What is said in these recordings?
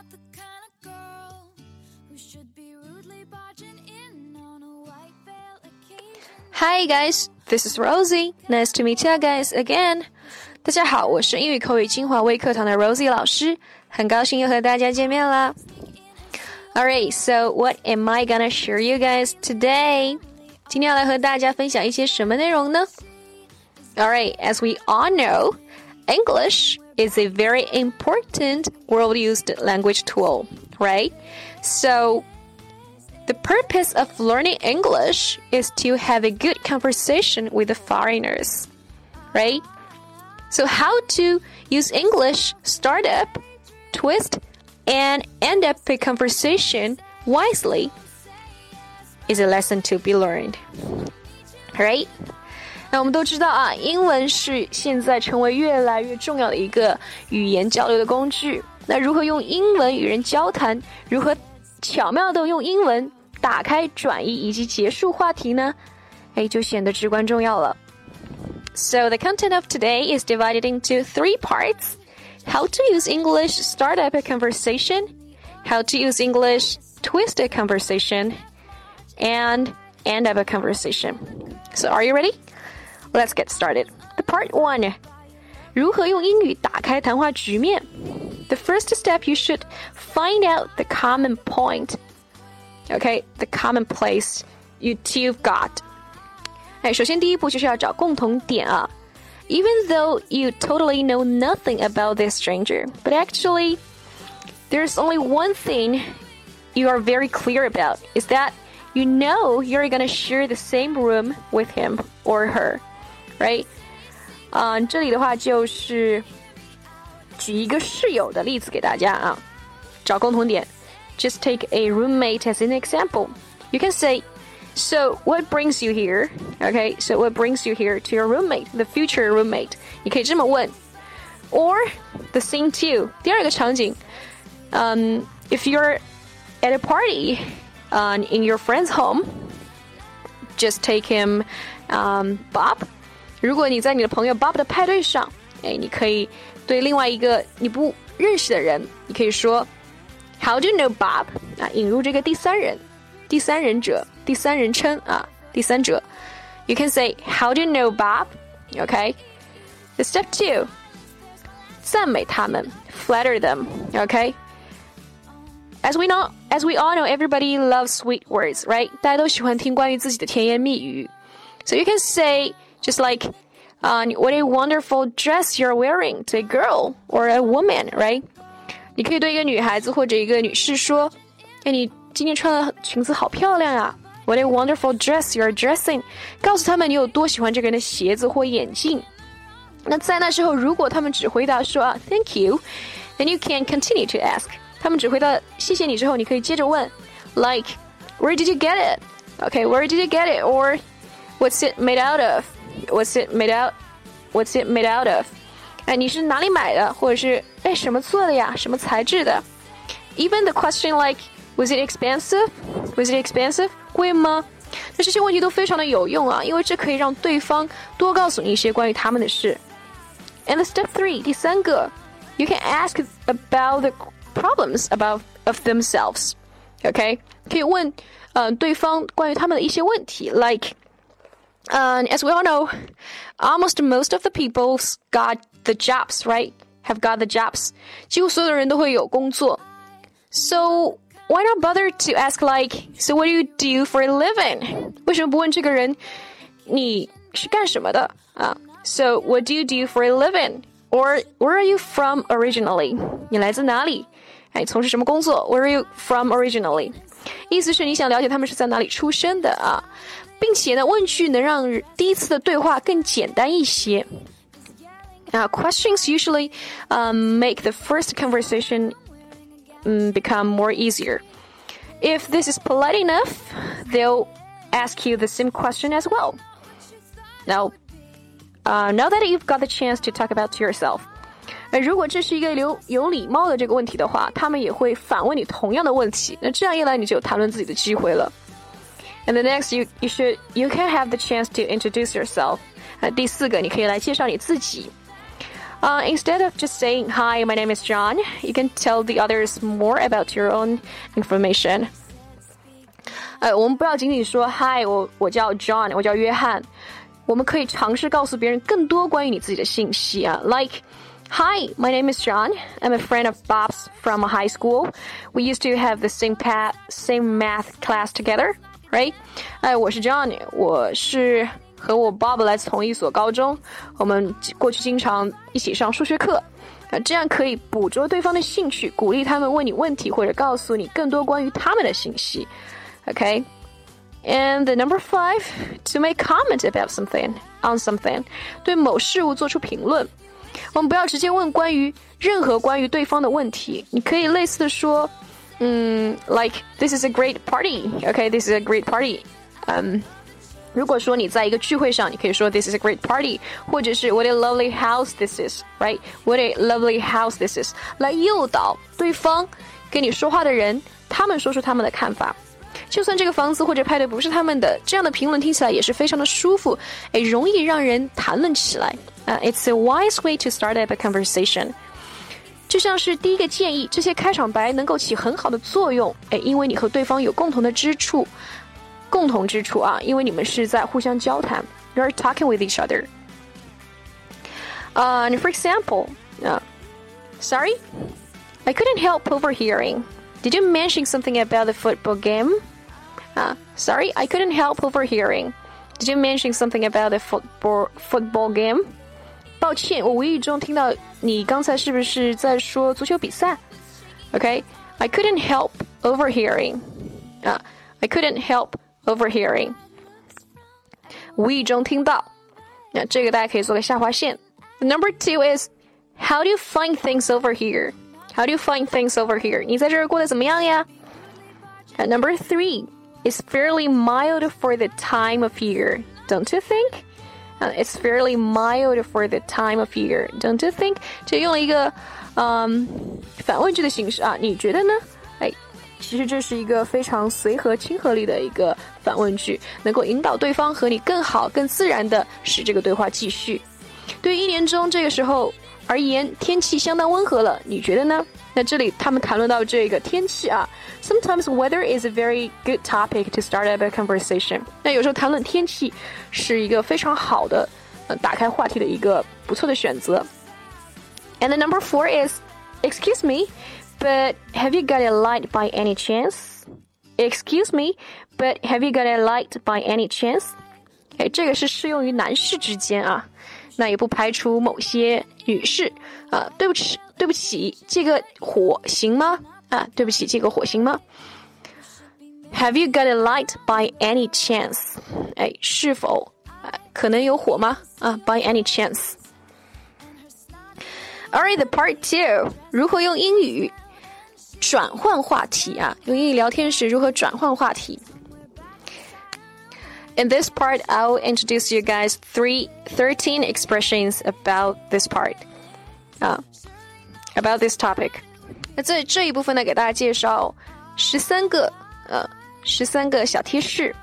not the kind of girl who should be rudely barging in on a white veil occasion. Hi guys, this is Rosie. Nice to meet you guys again. 大家好，我是英语口语精华微课堂的 Rosie 老师，很高兴又和大家见面啦。Alright, so what am I gonna share you guys today? 今天要来和大家分享一些什么内容呢？Alright, as we all know, English is a very important world used language tool, right? So, the purpose of learning English is to have a good conversation with the foreigners, right? So, how to use English startup, twist, and end up a conversation wisely is a lesson to be learned, right? 那我们都知道啊，英文是现在成为越来越重要的一个语言交流的工具。那如何用英文与人交谈？如何巧妙的用英文打开、转移以及结束话题呢？哎，就显得至关重要了。So the content of today is divided into three parts: how to use English start up a conversation, how to use English twist a conversation, and end up a conversation. So are you ready? Let's get started. The part one. 如何用英语打开谈话局面？The first step you should find out the common point. Okay, the common place you two got. 哎，首先第一步就是要找共同点啊。Even though you totally know nothing about this stranger, but actually, there's only one thing you are very clear about is that you know you're gonna share the same room with him or her right？啊、uh,，这里的话就是举一个室友的例子给大家啊，找共同点。Just take a roommate as an example. You can say, "So what brings you here?" Okay, so what brings you here to your roommate, the future roommate? 你可以这么问。Or the scene two，第二个场景，嗯、um,，if you're at a party, uh, in your friend's home, just take him, um, Bob. 如果你在你的朋友 Bob 的派对上，哎，你可以对另外一个你不认识的人，你可以说 How do you know Bob？啊，引入这个第三人、第三人者、第三人称啊，第三者。You can say How do you know Bob？OK。The step two，赞美他们，flatter them。OK。As we know, as we all know, everybody loves sweet words, right? 大家都喜欢听关于自己的甜言蜜语。So you can say just like, uh, what a wonderful dress you're wearing to a girl or a woman, right? 你可以对一个女孩子或者一个女士说：“哎，你今天穿的裙子好漂亮啊！What a wonderful dress you're dressing！” 告诉他们你有多喜欢这个人的鞋子或眼镜。那在那之后，如果他们只回答说啊 “Thank you”，then you can continue to ask。他们只回答谢谢你之后，你可以接着问，like Where did you get it? Okay, where did you get it? Or What's it made out of? What's it made out? What's it made out of? 哎，你是哪里买的？或者是哎什么做的呀？什么材质的？Even the question like Was it expensive? Was it expensive? 贵吗？那这些问题都非常的有用啊，因为这可以让对方多告诉你一些关于他们的事。And the step three，第三个，you can ask about the problems about of themselves. OK，可以问嗯、呃、对方关于他们的一些问题，like。 And as we all know, almost most of the people's got the jobs, right? Have got the jobs. 几乎所有的人都会有工作。So why not bother to ask like, so what do you do for a living? 为什么不问这个人你是干什么的啊？So what do you do for a living? Or where are you from originally? 你来自哪里？哎，从事什么工作？Where are you from originally? 意思是你想了解他们是在哪里出生的啊。 并且呢，问句能让第一次的对话更简单一些。Uh, questions usually um, make the first conversation um, become more easier. If this is polite enough, they'll ask you the same question as well. Now, uh, now that you've got the chance to talk about to yourself, 如果这是一个有有礼貌的这个问题的话，他们也会反问你同样的问题。那这样一来，你就有谈论自己的机会了。 and the next, you you should you can have the chance to introduce yourself. 呃，第四个，你可以来介绍你自己。 Uh, instead of just saying, Hi, my name is John, you can tell the others more about your own information. 呃，我们不要仅仅说 Hi，我我叫 John，我叫约翰。我们可以尝试告诉别人更多关于你自己的信息啊，like。Hi, my name is John. I'm a friend of Bob's from high school. We used to have the same path, same math class together, right? 哎，我是 John，我是和我 Bob 来自同一所高中，我们过去经常一起上数学课。啊，这样可以捕捉对方的兴趣，鼓励他们问你问题，或者告诉你更多关于他们的信息。Okay. And the number five, to make comment about something on something，对某事物做出评论。我们不要直接问关于任何关于对方的问题，你可以类似的说， 嗯，like this is a great party，OK，this is a great party，嗯。如果说你在一个聚会上，你可以说 This is a great party，或者是 What a lovely house this is，right？What a lovely house this is，来诱导对方跟你说话的人，他们说出他们的看法。就算这个房子或者派对不是他们的，这样的评论听起来也是非常的舒服，哎，容易让人谈论起来。啊、uh,，It's a wise way to start up a conversation。 就像是第一个建议，这些开场白能够起很好的作用，哎，因为你和对方有共同的之处，共同之处啊，因为你们是在互相交谈，you're talking with each other。Uh, and for example, uh, sorry, I couldn't help overhearing. Did you mention something about the football game? Uh, sorry, I couldn't help overhearing. Did you mention something about the football football game? 抱歉，我无意中听到你刚才是不是在说足球比赛？Okay, I couldn't help overhearing. 啊、uh,，I couldn't help overhearing. 无意中听到，那这个大家可以做个下划线。Number two is how do you find things over here? How do you find things over here? 你在这儿过得怎么样呀？And number three is fairly mild for the time of year, don't you think? Uh, it's fairly mild for the time of year, don't you think? 这用了一个嗯反问句的形式啊，你觉得呢？哎，其实这是一个非常随和、亲和力的一个反问句，能够引导对方和你更好、更自然的使这个对话继续。对于一年中这个时候 而言，天气相当温和了，你觉得呢？那这里他们谈论到这个天气啊，sometimes weather is a very good topic to start up a conversation。那有时候谈论天气是一个非常好的，呃，打开话题的一个不错的选择。And the number four is, excuse me, but have you got a light by any chance? Excuse me, but have you got a light by any chance? 哎，这个是适用于男士之间啊， 那也不排除某些女士啊。对不起。对不起，这个火行吗？啊，对不起，这个火行吗？Have you got a light by any chance？哎，是否可能有火吗？啊，by any chance。Alright, the part two，如何用英语转换话题啊？用英语聊天时如何转换话题 ？In this part, I'll introduce you guys three, 13 expressions about this part. 啊。about this topic。那这这一部分呢，给大家介绍十三个呃十三个小贴士，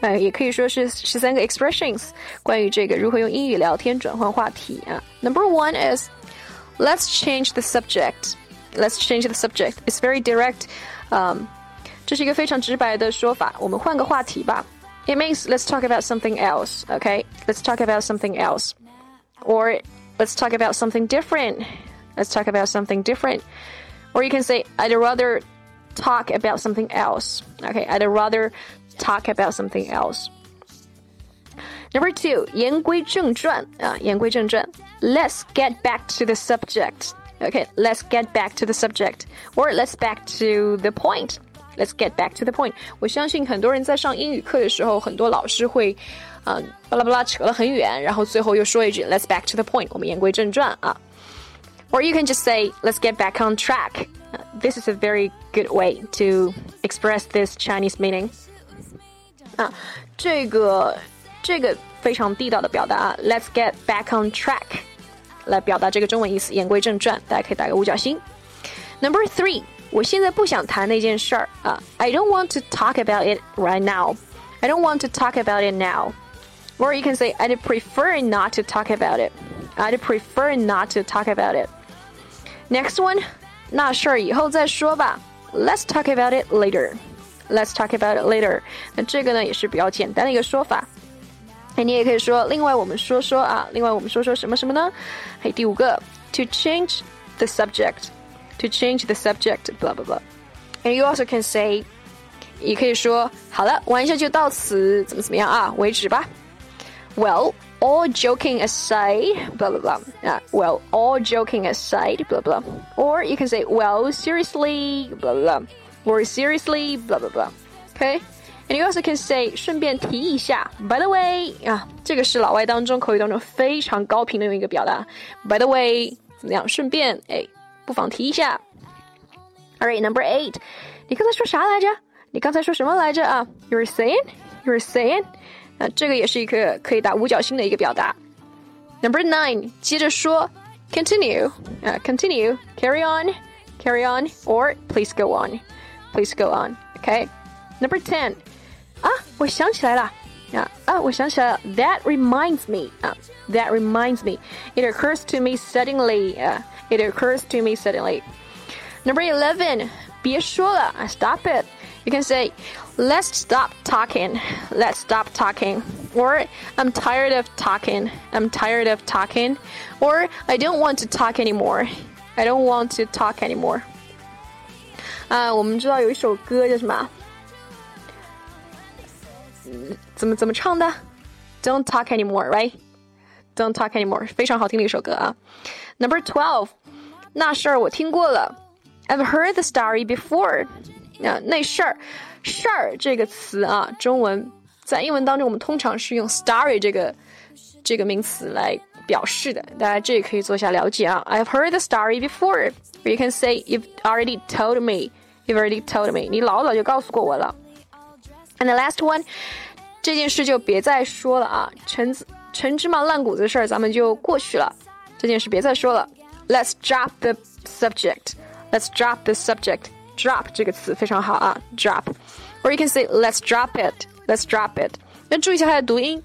呃，也可以说是十三个 expressions，关于这个如何用英语聊天转换话题啊。Number one is let's change the subject. Let's change the subject. It's very direct. 嗯，这是一个非常直白的说法。我们换个话题吧。 It means let's talk about something else. Okay, let's talk about something else, or let's talk about something different. Let's talk about something different. Or you can say, I'd rather talk about something else. Okay, I'd rather talk about something else. Number two, 言归正传啊，言归正传。Let's get back to the subject. Okay, let's get back to the subject, or let's back to the point. Let's get back to the point. 我相信很多人在上英语课的时候，很多老师会，嗯，巴拉巴拉扯了很远，然后最后又说一句 "Let's back to the point." 我们言归正传啊。or you can just say, let's get back on track. Uh, this is a very good way to express this Chinese meaning. 啊，这个这个非常地道的表达，Let's get back on track，来表达这个中文意思。言归正传，大家可以打个五角星。Number three， 我现在不想谈那件事儿啊，I don't want to talk about it right now. I don't want to talk about it now. Or you can say, I'd prefer not to talk about it. I'd prefer not to talk about it. Next one，那事儿以后再说吧。Let's talk about it later. Let's talk about it later. 那这个呢也是比较简单的一个说法。哎，你也可以说，另外我们说说啊，另外我们说说什么什么呢？嘿，第五个，to change the subject. To change the subject, blah blah blah. And you also can say，也可以说，好了，玩笑就到此，怎么怎么样啊，为止吧。Well, all joking aside, blah blah blah. Uh, well, all joking aside, blah blah. Or you can say, well, seriously, blah blah, or seriously, blah blah blah. Okay. And you also can say 顺便提一下，by the way 啊，这个是老外当中口语当中非常高频的用一个表达。By the way，怎么样？顺便哎， 不妨提一下。Alright, number eight，你刚才说啥来着？你刚才说什么来着啊？You were saying, you were saying。那这个也是一个可以打五角星的一个表达。Number nine，接着说，continue 啊，continue，carry on，carry on，or please go on，please go on，OK。Number ten，啊，我想起来了。 啊啊，我想起来了。That reminds me 啊，That reminds me. It occurs to me suddenly. 啊，It occurs to me suddenly. Number eleven，别说了啊，Stop it. You can say, let's stop talking. Let's stop talking. Or I'm tired of talking. I'm tired of talking. Or I don't want to talk anymore. I don't want to talk anymore. 啊，我们知道有一首歌叫什么？ 怎么怎么唱的？Don't talk anymore, right? Don't talk anymore，非常好听的一首歌啊。Number twelve，那事儿我听过了。I've heard the story before. 啊，那事儿，事儿这个词啊，中文在英文当中，我们通常是用 story 这个这个名词来表示的。大家这也可以做一下了解啊。I've heard the story before. You can say you've already told me. You've already told me. 你老早就告诉过我了。 And the last one，这件事就别再说了啊，陈陈芝麻烂谷子的事儿咱们就过去了，这件事别再说了。Let's drop the subject. Let's drop the subject. drop 这个词非常好啊，drop。Or you can say let's drop it, let's drop it。那注意一下它的读音，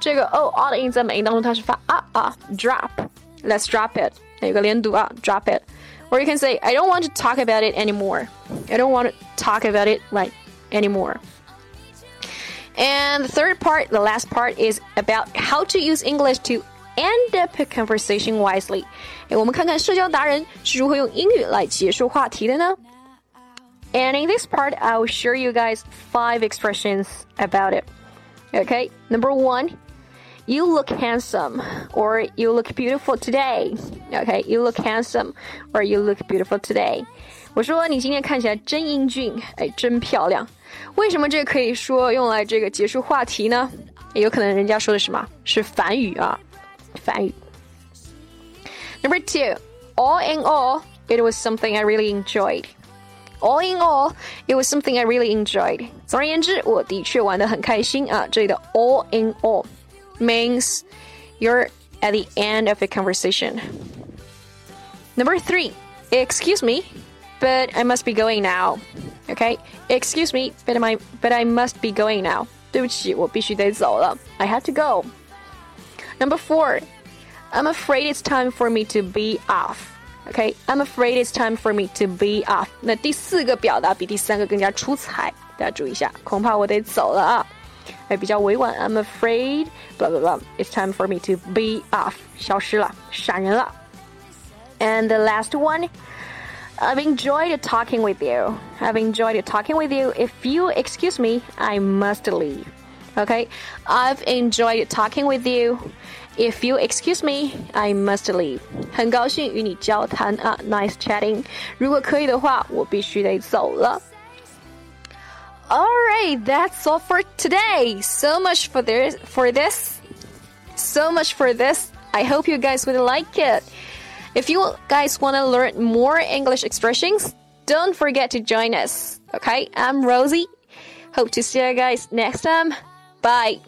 这个 o r 的音在美音当中它是发啊啊，drop。Let's drop it，有个连读啊，drop it。Or you can say I don't want to talk about it anymore. I don't want to talk about it right anymore. And the third part, the last part, is about how to use English to end up a conversation wisely. 哎，我们看看社交达人是如何用英语来结束话题的呢？and in this part, I'll share you guys five expressions about it. Okay, number one, you look handsome or you look beautiful today. Okay, you look handsome or you look beautiful today. 我说你今天看起来真英俊，哎，真漂亮。 为什么这可以说用来这个结束话题呢？也有可能人家说的什么是反语啊，反语。Number two, all in all, it was something I really enjoyed all in all, it was something I really enjoyed. 总而言之，我的确玩得很开心啊。这里的 all in all means you're at the end of a conversation. Number three, excuse me, but I must be going now. Okay, excuse me, but I but I must be going now. 对不起，我必须得走了。I have to go. Number four, I'm afraid it's time for me to be off. Okay, I'm afraid it's time for me to be off. 那第四个表达比第三个更加出彩，大家注意一下，恐怕我得走了啊。哎，比较委婉，I'm afraid blah blah blah. It's time for me to be off. 消失了，闪人了。And the last one. I've enjoyed talking with you. I've enjoyed talking with you. If you excuse me, I must leave. Okay? I've enjoyed talking with you. If you excuse me, I must leave. 很高兴与你交谈啊，Nice chatting. 如果可以的话，我必须得走了。Alright, that's all for today. So much for this, for this. So much for this. I hope you guys would like it. If you guys want to learn more English expressions, don't forget to join us. Okay, I'm Rosie. Hope to see you guys next time. Bye.